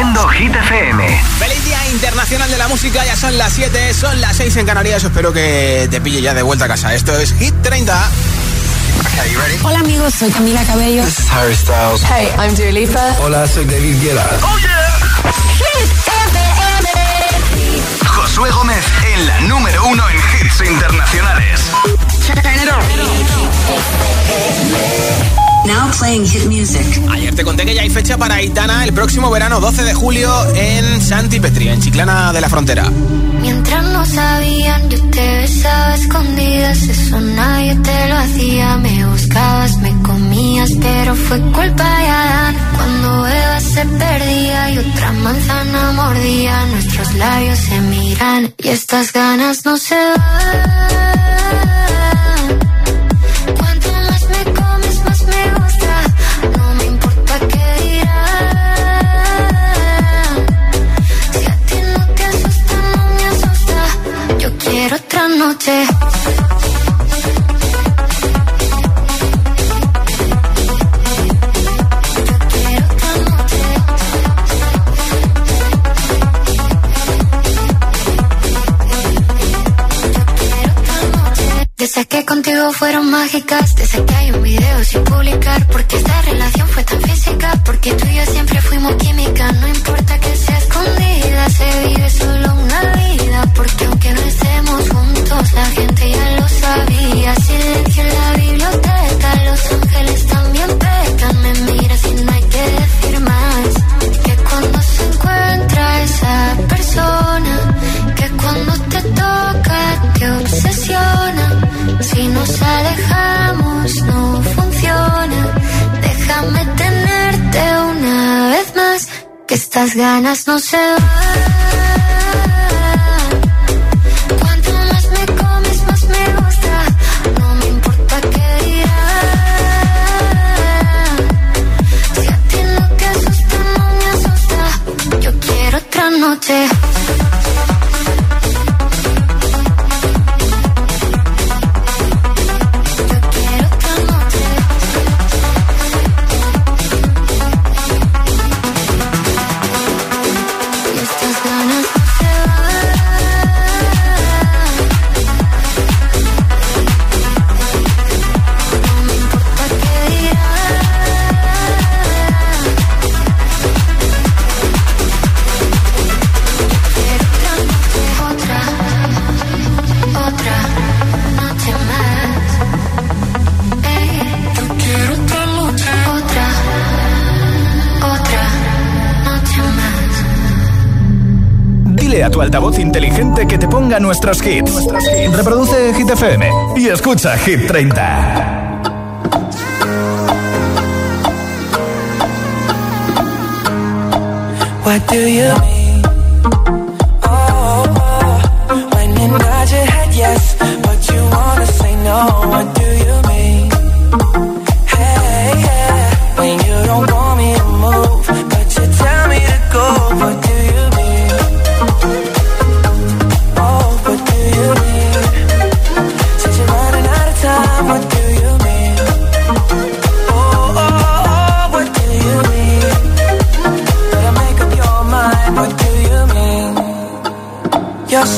Haciendo Hit FM. Feliz Día Internacional de la Música, ya son las 7, son las 6 en Canarias. Espero que te pille ya de vuelta a casa. Esto es Hit 30. Hola amigos, soy Camila Cabello. This is Harry Styles. Hey, I'm Dua Lipa. Hola, soy David Guetta. Oh yeah. Hit FM. Josué Gómez en la número uno en hits internacionales. Now playing hit music. Ayer te conté que ya hay fecha para Aitana el próximo verano 12 de julio en Santi Petri, en Chiclana de la Frontera. Mientras no sabían, yo te besaba escondidas, eso nadie te lo hacía. Me buscabas, me comías, pero fue culpa de Adán. Cuando Eva se perdía y otra manzana mordía, nuestros labios se miran y estas ganas no se van. Noche. Contigo fueron mágicas, desde que hay un video sin publicar, porque esta relación fue tan física, porque tú y yo siempre fuimos química, no importa que sea escondida, se vive solo una vida, porque aunque no estemos juntos, la gente ya lo sabía, silencio en la biblioteca, los ángeles también pecan, me miras y no hay que decir más, que cuando se encuentra esa persona, que cuando te toca te obsesiona no funciona. Déjame tenerte una vez más, que estas ganas no se van. Cuanto más me comes, más me gusta. No me importa qué dirán. Si a ti no te asusta, no me asusta. Yo quiero otra noche. Nuestros hits. Reproduce Hit FM y escucha Hit 30. What do you mean? Oh, oh, when you nod your head yes, but you wanna say no.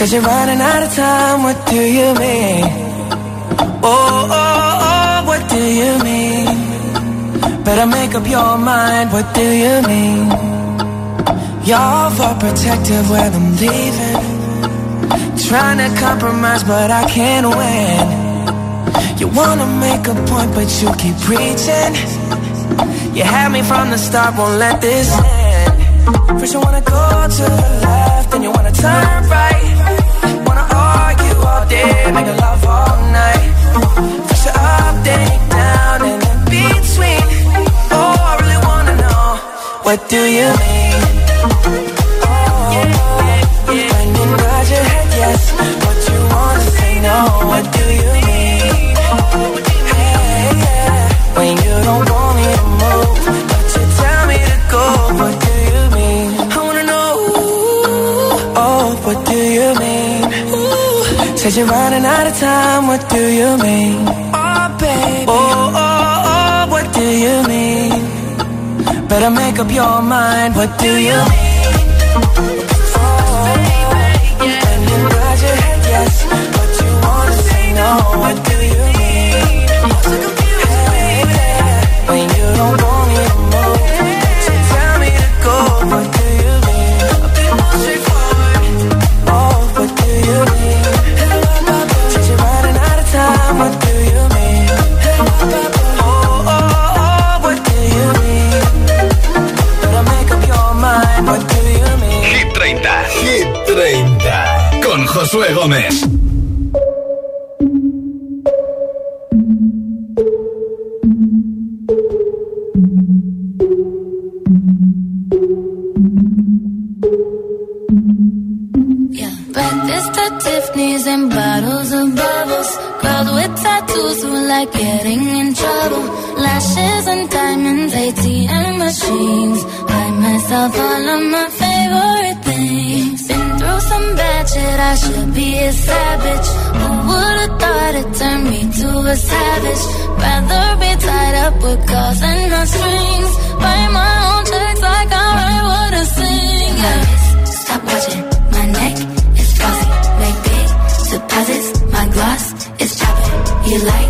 Said you're running out of time. What do you mean? Make up your mind. What do you mean? Y'all for protective when I'm leaving Trying to compromise, but I can't win. You wanna make a point, but you keep preaching. You had me from the start, won't let this end. First you wanna go to the left, then you wanna turn right. Wanna argue all day, make love all night. First you up, then you down, and in between. What do you mean? Oh, when you nod your head yes, what you wanna say no, what do you mean? Hey, yeah, when you don't want me to move, but you tell me to go, what do you mean? I wanna know, oh, what do you mean? Said you're running out of time, what do you mean? Oh, baby, oh, Better make up your mind, what do you mean? Oh, when you nod your head yes, but you wanna say no, Josué Gómez. Tiffany's and bottles of bubbles. Girls with tattoos who like getting in trouble. Lashes and diamonds, ATM machines. Buy myself all of my shit, I should be a savage. Who would've thought it turned me to a savage? Rather be tied up with calls and no strings. Write my own checks like I write what I sing. Yeah. Stop watching my neck is glossy. Make big deposits. My gloss is chopping. You like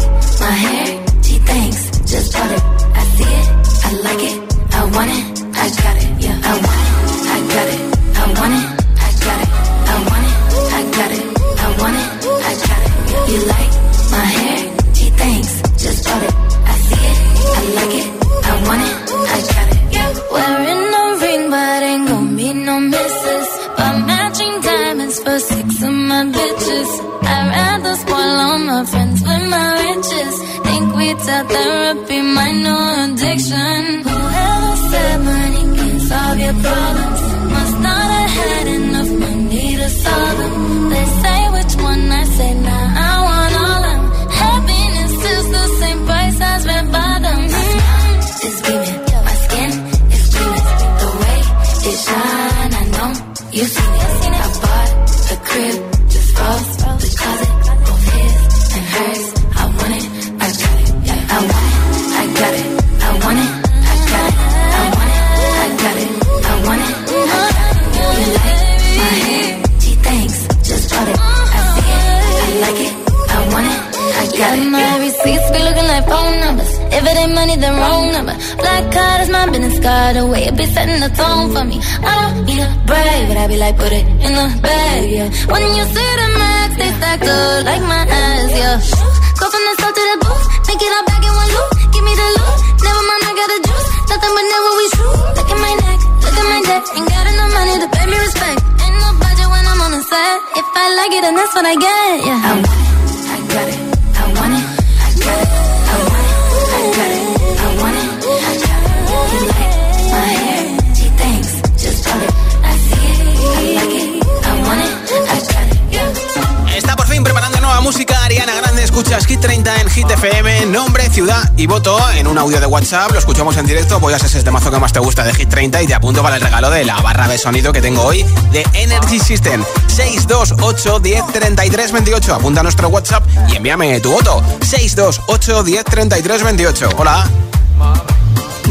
audio de WhatsApp. Lo escuchamos en directo. Voy a ser ese temazo que más te gusta de Hit 30 y te apunto para el regalo de la barra de sonido que tengo hoy de Energy System. 628 10 33 28. Apunta a nuestro WhatsApp y envíame tu voto. 628 10 33 28. Hola.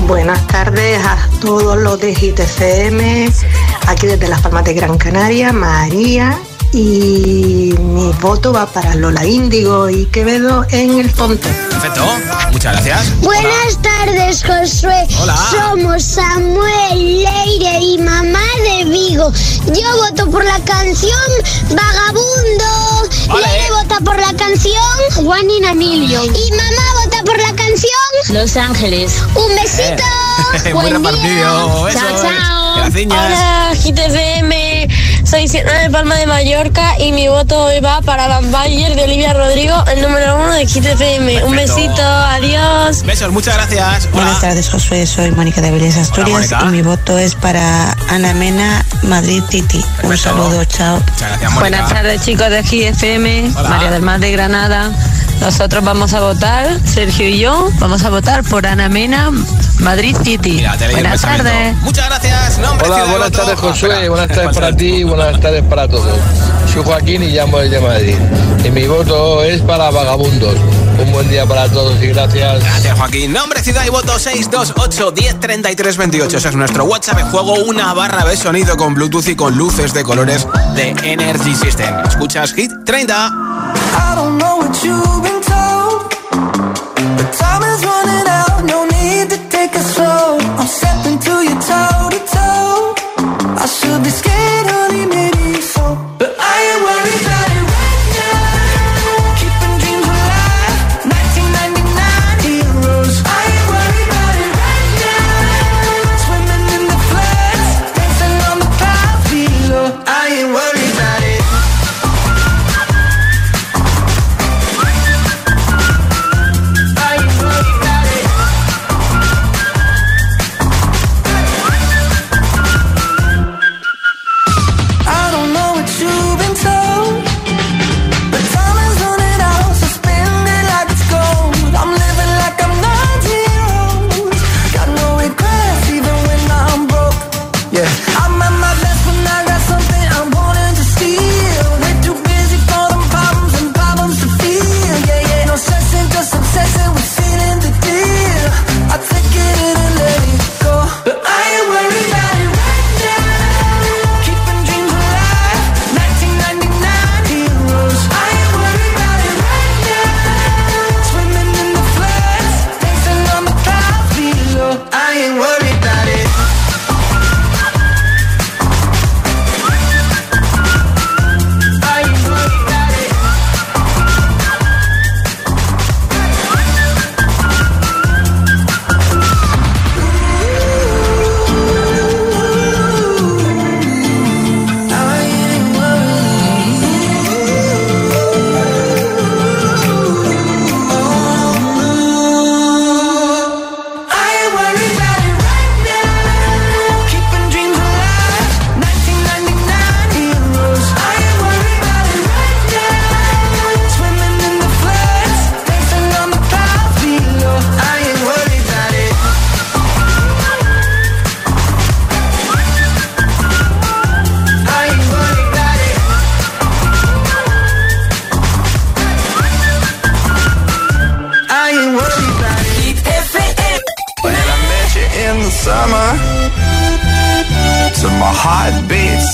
Buenas tardes a todos los de GTCM, aquí desde Las Palmas de Gran Canaria, María, y mi voto va para Lola Índigo y Quevedo en el Ponte. Perfecto. Muchas gracias. Buenas tardes, Josué. Hola. Somos Samuel, Leire y mamá de Vigo. Yo voto por la canción Vagabundo. Vale. Leire vota por la canción Juan y Emilio. Y mamá vota por la canción Los Ángeles. Un besito. Muy Buen día. Chao, chao. Graciñas. Hola, GTFM. Soy Siena de Palma de Mallorca y mi voto hoy va para Van Bayer de Olivia Rodrigo, el número uno de GTFM. Un besito, adiós. Besos, muchas gracias. Hola. Buenas tardes, Josué. Soy Mónica de Vélez Asturias y mi voto es para Ana Mena, Madrid Titi. Un saludo, chao. Gracias. Buenas tardes chicos de Hola. María del Mar de Granada. Nosotros vamos a votar, Sergio y yo, vamos a votar por Ana Mena, Madrid City. Mira, el Buenas tardes. Muchas gracias. Nombre, Hola, buenas tardes Josué, buenas tardes para ti. Buenas tardes para todos. Soy Joaquín y llamo desde Madrid. Y mi voto es para Vagabundos. Un buen día para todos y gracias. Gracias, Joaquín. Nombre, ciudad y voto 628 10 33 28. Ese es nuestro WhatsApp. de Juego una barra de sonido con Bluetooth y con luces de colores de Energy System. Escuchas Hit 30. I don't know what you've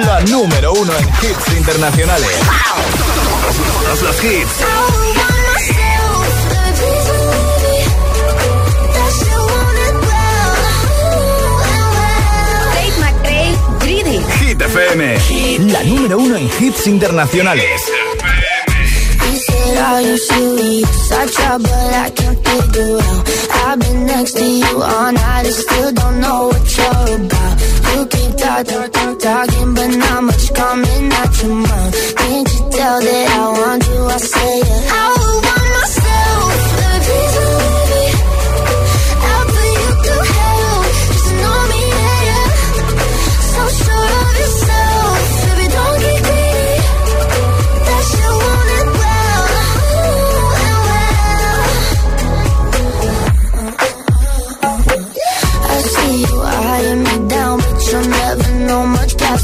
La número uno en hits internacionales. Todos los hits. Hit FM, la número uno en hits internacionales. Are you serious? I try, but I can't figure out. I've been next to you all night and still don't know what you're about. You keep talking, talking, but not much coming out your mouth. Can't you tell that I want you? I say it. I want myself. The reason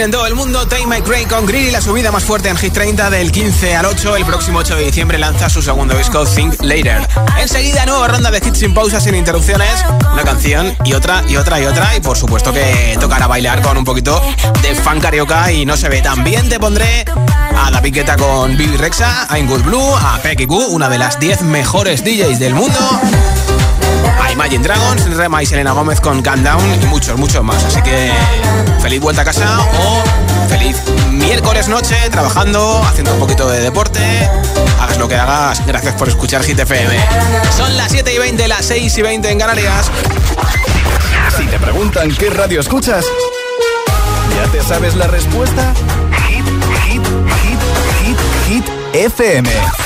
en todo el mundo. Take My Craig con Greedy, la subida más fuerte en Hit 30 del 15 al 8. El próximo 8 de diciembre lanza su segundo disco, Think Later. Enseguida, nueva ronda de hits sin pausas, sin interrupciones. Una canción y otra y otra y otra. Y por supuesto que tocará bailar con un poquito de fan carioca y no se ve. También te pondré a la piqueta con Bibi Rexa, a Ingrid Blue, a Pecky Q, una de las 10 mejores DJs del mundo Imagine Dragons, Rema y Selena Gómez con Calm Down y muchos, muchos más. Así que feliz vuelta a casa o feliz miércoles noche trabajando, haciendo un poquito de deporte. Hagas lo que hagas. Gracias por escuchar Hit FM. Son las 7 y 20, las 6 y 20 en Canarias. Si te preguntan qué radio escuchas, ¿ya te sabes la respuesta? Hit, hit, hit, hit, hit, FM.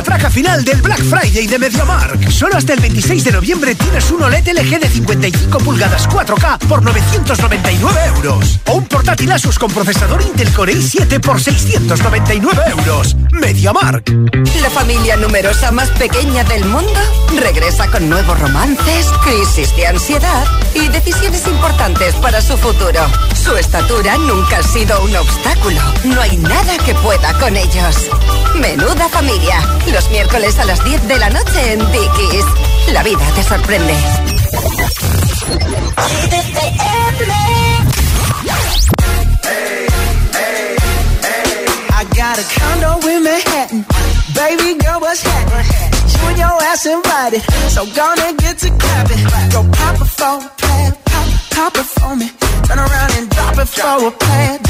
Llega la traca final del Black Friday de MediaMark. Solo hasta el 26 de noviembre tienes un OLED LG de 55 pulgadas 4K por 999 euros. O un portátil Asus con procesador Intel Core i7 por 699 euros. MediaMark. La familia numerosa más pequeña del mundo regresa con nuevos romances, crisis de ansiedad y decisiones importantes para su futuro. Su estatura nunca ha sido un obstáculo. No hay nada que pueda con ellos. Menuda familia. Los miércoles a las 10 de la noche en Dickies. La vida te sorprende. I got a condo in Manhattan. Baby girl, what's happening? You and your ass invited. So gonna get to clapping. Go pop a plan. Pop, pop it for me. Turn around and drop it for a plan.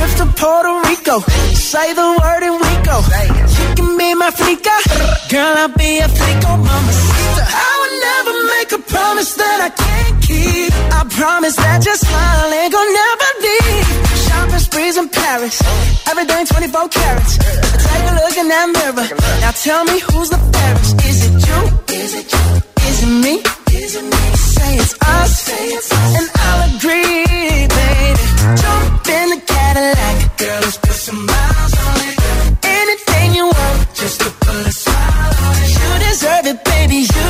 trips to Puerto Rico. Say the word and we go. You can be my flica. Girl, I'll be a flico, mama. I would never make a promise that I can't keep. I promise that your smile ain't gonna never leave. Shopping sprees in Paris. Everything 24 carats. I take a look in that mirror. Now tell me who's the fairest. Is it you? Is it you? Is it me? Is it me? Say it's us. Say it's us. And I'll agree, baby. Jump in the Cadillac. Girl, let's put some miles on it. Anything you want, just to put a smile on it. You deserve it, baby. You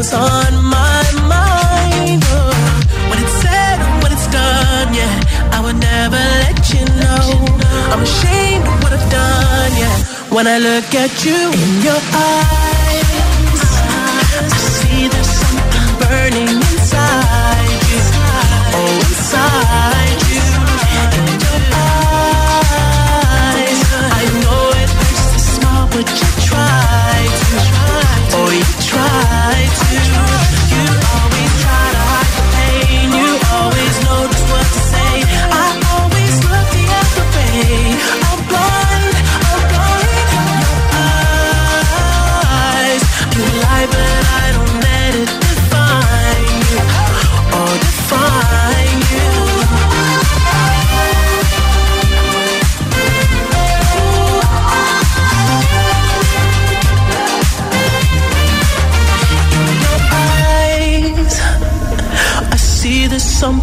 Was on my mind. Oh. When it's said and when it's done, yeah, I would never let you know. I'm ashamed of what I've done, yeah. When I look at you in your eyes.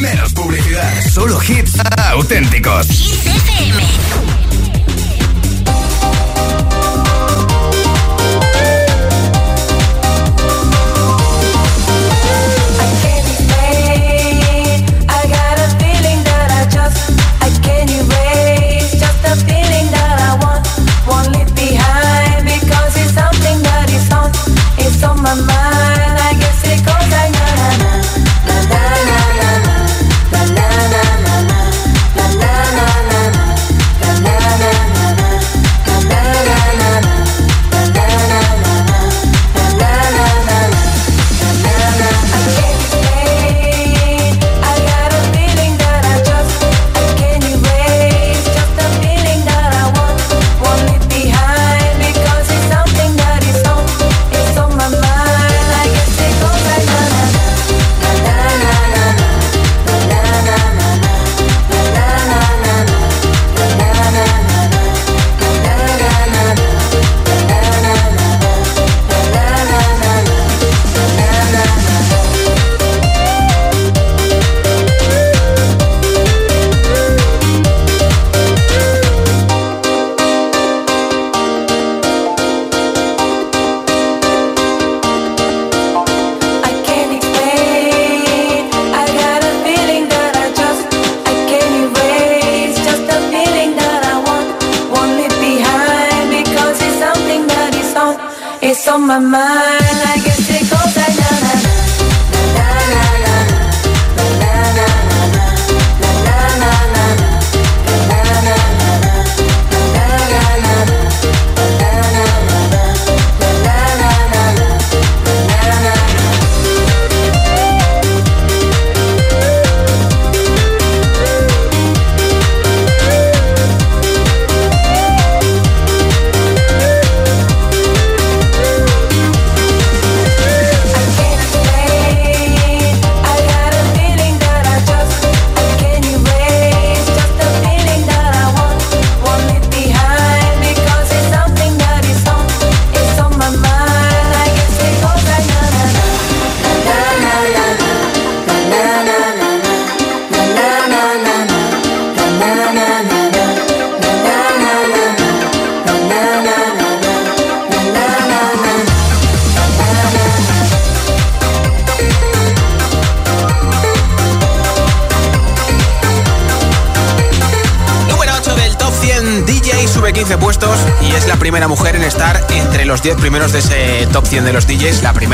menos publicidad, solo hits auténticos.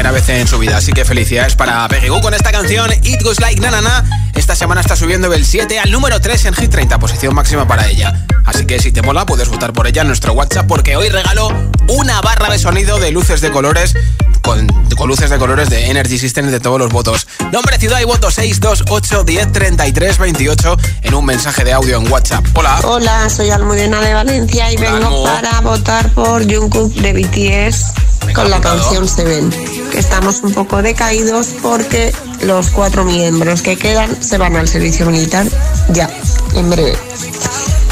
Primera vez en su vida. Así que felicidades para Peggy Goo con esta canción It Goes Like Na Na Na. Esta semana está subiendo del 7 al número 3 en Hit 30, posición máxima para ella. Así que si te mola, puedes votar por ella en nuestro WhatsApp porque hoy regalo una barra de sonido de luces de colores con, con, luces de colores de Energy System de todos los votos. Nombre, ciudad y voto 628 10 33 28 en un mensaje de audio en WhatsApp. Hola. Hola, soy Almudena de Valencia y Hola, vengo Almu. para votar por Jungkook de BTS con la canción Seven. Que estamos un poco decaídos porque los cuatro miembros que quedan se van al servicio militar ya, en breve.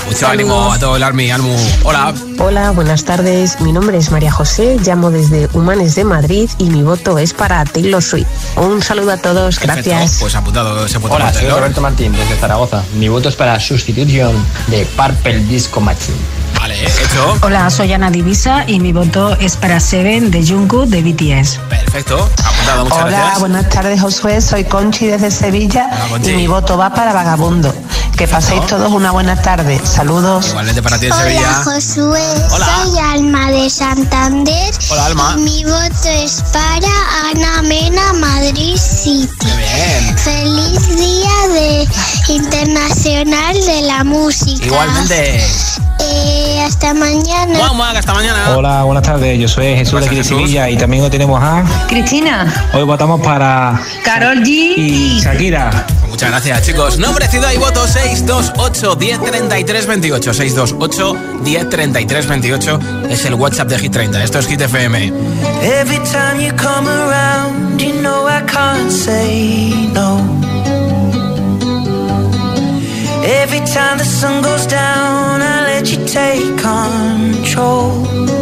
Mucho ánimo a todo el Army, Almu. Hola. Hola, buenas tardes. Mi nombre es María José, llamo desde Humanes de Madrid y mi voto es para Taylor Swift. Un saludo a todos, Perfecto, gracias. Pues apuntado, se apuntado Hola, soy. Roberto Martín desde Zaragoza. Mi voto es para Substitution de Purple Disco Machine. Vale, hecho. Hola, soy Ana Divisa y mi voto es para Seven de Jungkook de BTS. Perfecto, apuntado, muchas Hola, gracias. buenas tardes Josué, soy Conchi desde Sevilla Conchi. y mi voto va para Vagabundo. Que paséis todos una buena tarde. Saludos. Igualmente para ti en Hola Sevilla. Josué, Hola. soy Alma de Santander Hola, Alma. y mi voto es para Ana Mena Madrid City. Bien. Feliz Día de Internacional de la Música. Igualmente. Eh, hasta mañana. Vamos, hasta mañana. Hola, buenas tardes. Yo soy Jesús de aquí de Sevilla y también hoy tenemos a. Cristina, Hoy votamos para. Carol G y Shakira. Muchas gracias, chicos. Nombre, ciudad y voto 628 10 33 28. 628 10 33 28 es el WhatsApp de Hit 30. Esto es Hit FM. Every time you come around, you know I can't say no. Every time the sun goes down, I let you take control.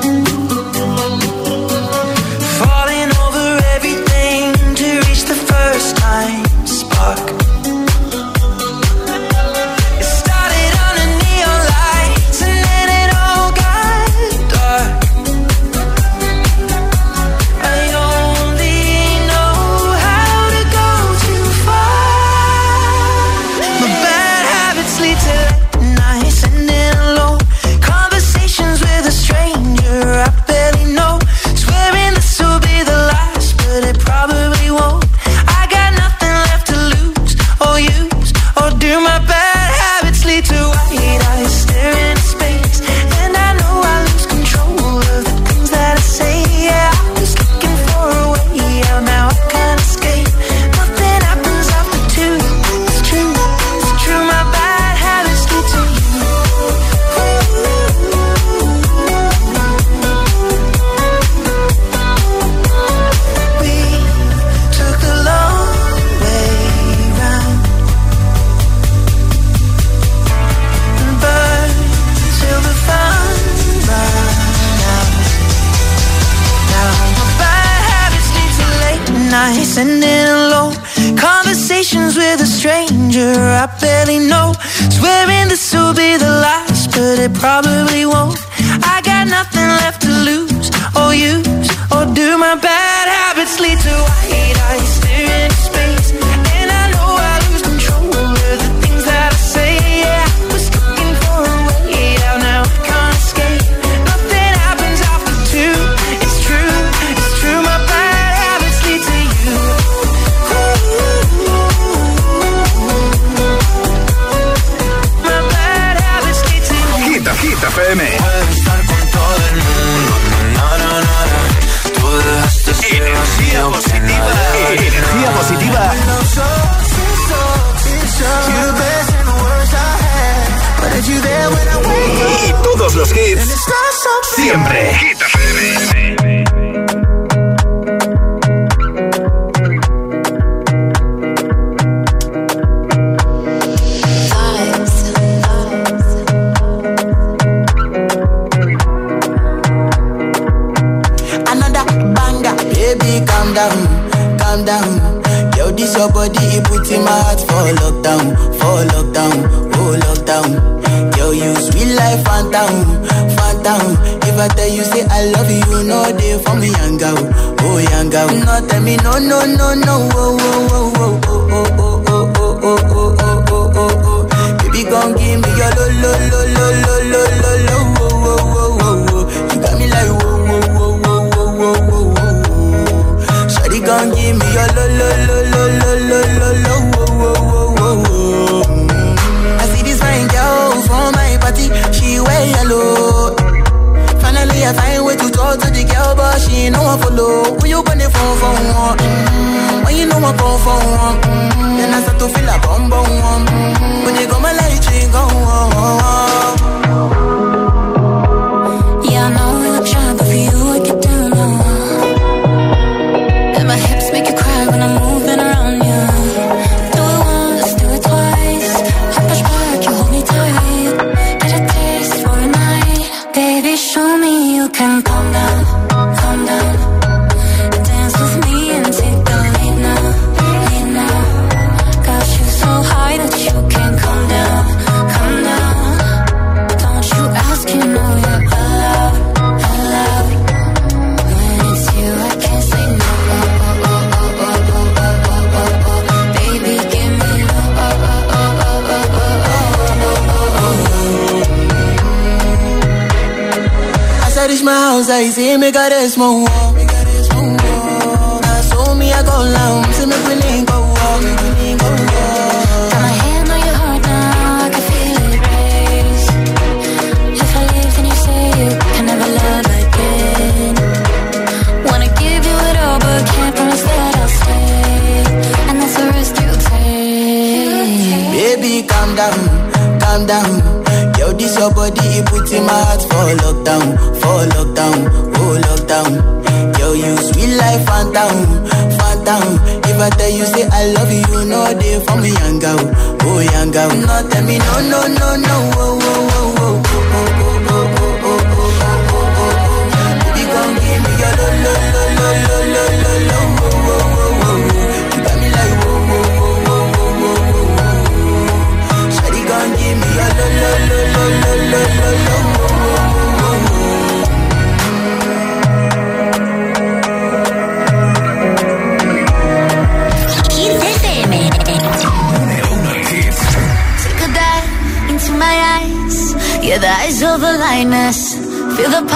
Me it got a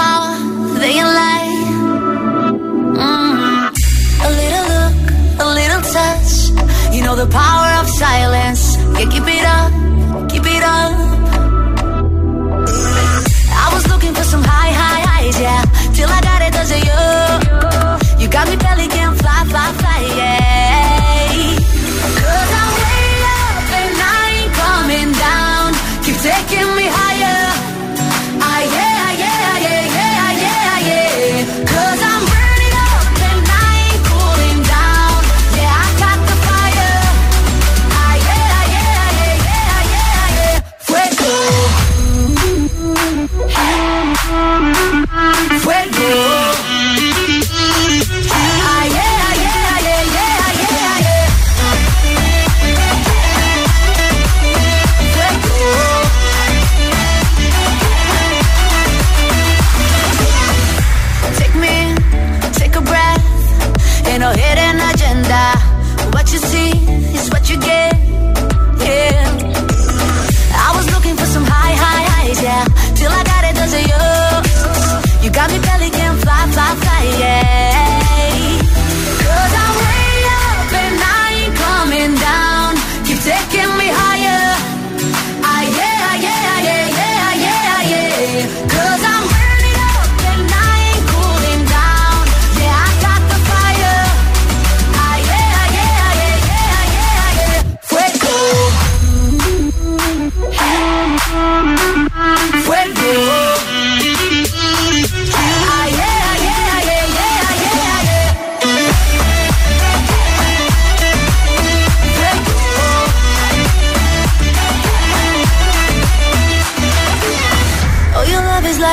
power, they can lie. Mm. A little look, a little touch. You know the power of silence. Yeah, keep it up, keep it up. I was looking for some high, high highs, yeah, till I got.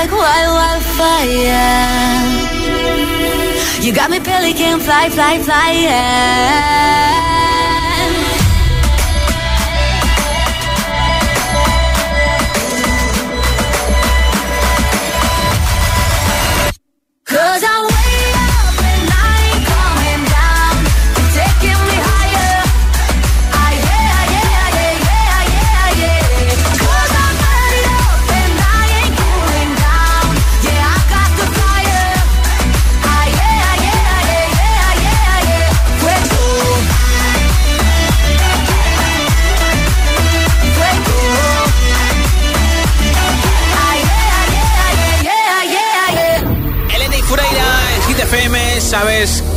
like wild, wildfire. You got me belly can fly, fly, fly, yeah.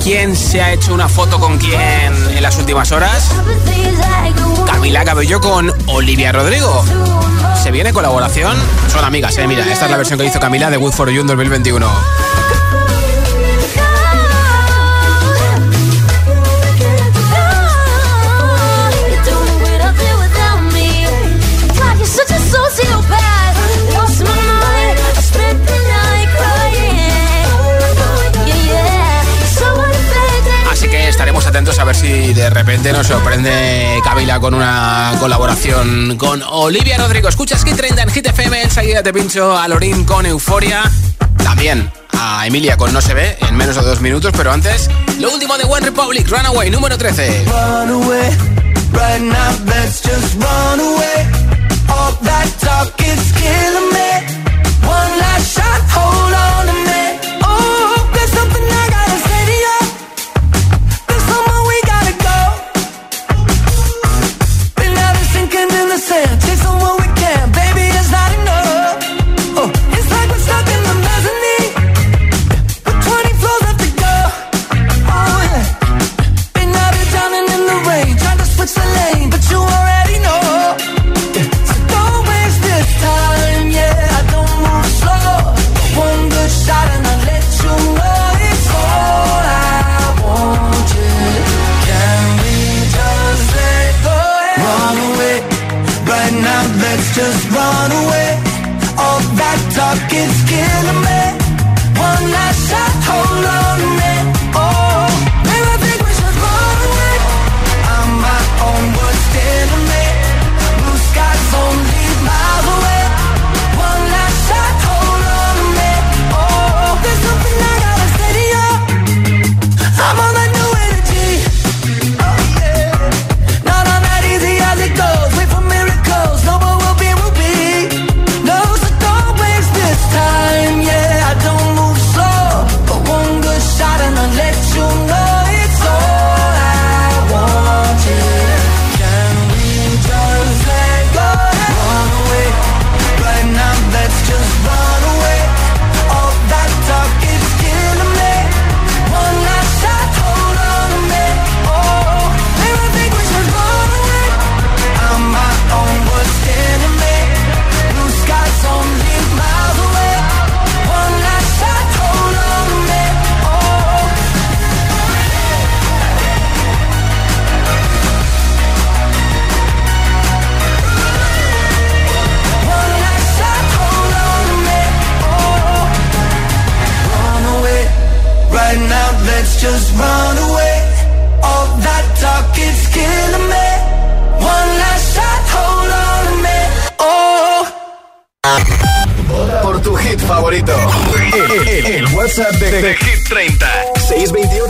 quién se ha hecho una foto con quién en las últimas horas. Camila Cabello con Olivia Rodrigo. Se viene colaboración. Son amigas, eh. Mira, esta es la versión que hizo Camila de Good for You 2021. atentos a ver si de repente nos sorprende Kabila con una colaboración con Olivia Rodrigo. Escuchas que 30 en Hit enseguida te pincho a Lorín con Euforia. También a Emilia con No se ve en menos de dos minutos, pero antes, lo último de One Republic, Runaway, número 13.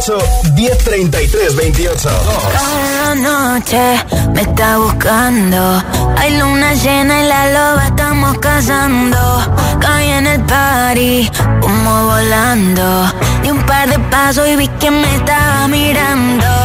628 1033 28. Noche me está buscando. Hay luna llena y la loba estamos cazando. Caí en el party, como volando. Di un par de pasos y vi que me estaba mirando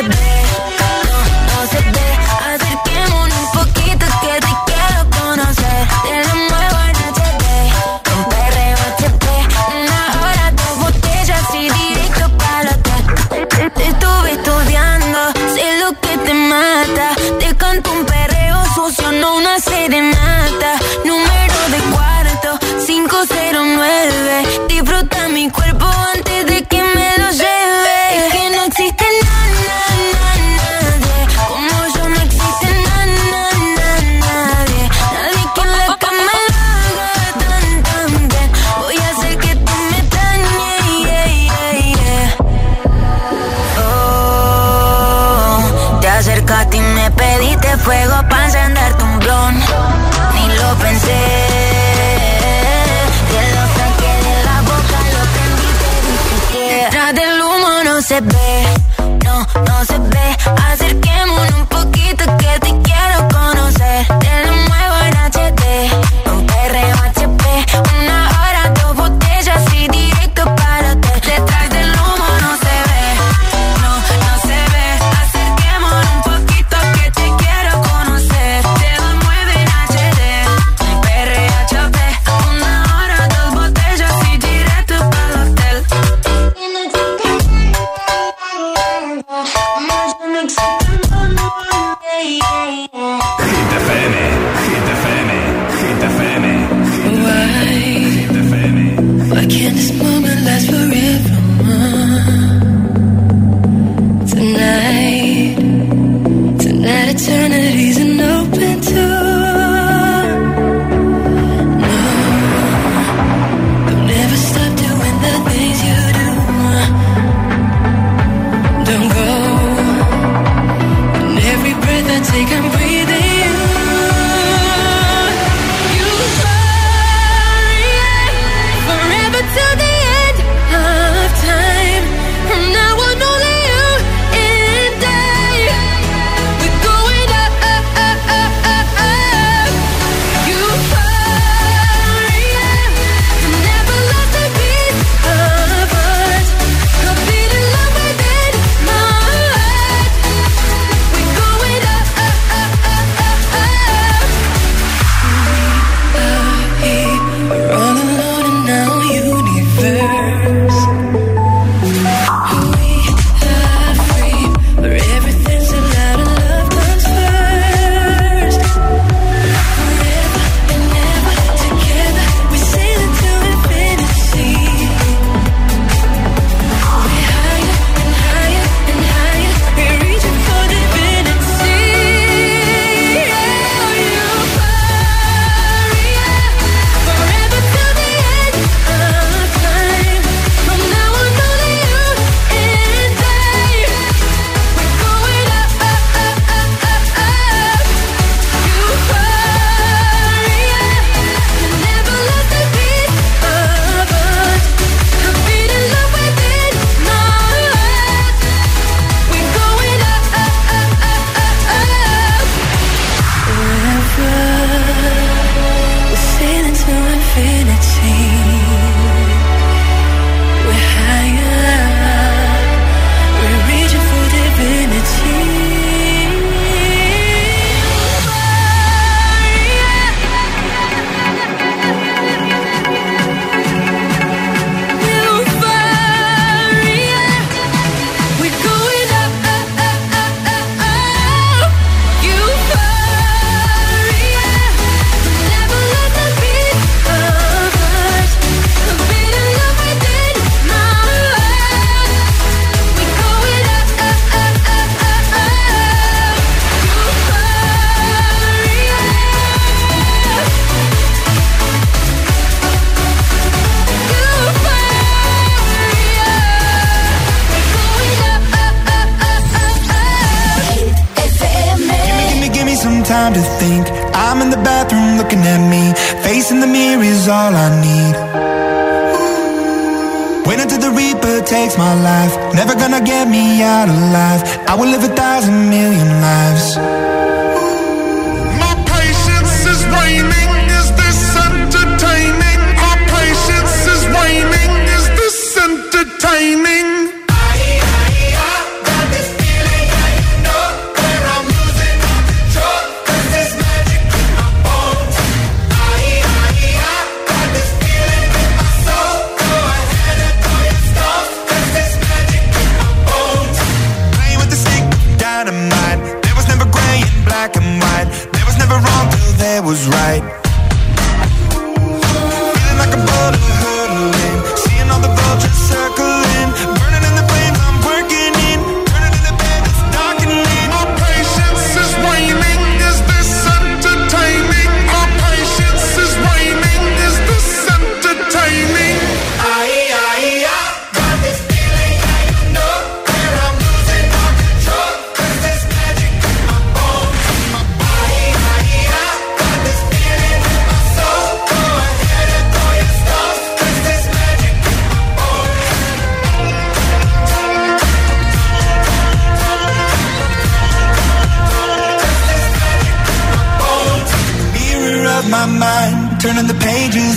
Humo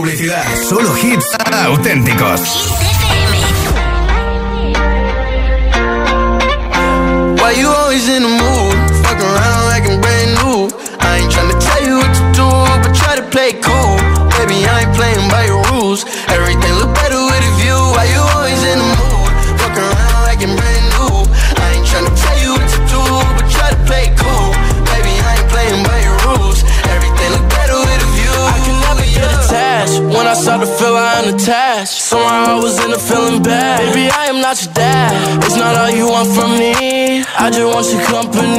publicidad. Solo hits auténticos. Why you always in the mood? Fuck around like I'm brand new. I ain't tryna tell you what to do, but try to play cool. Baby, I ain't playing by your rules. that. It's not all you want from me. I just want your company.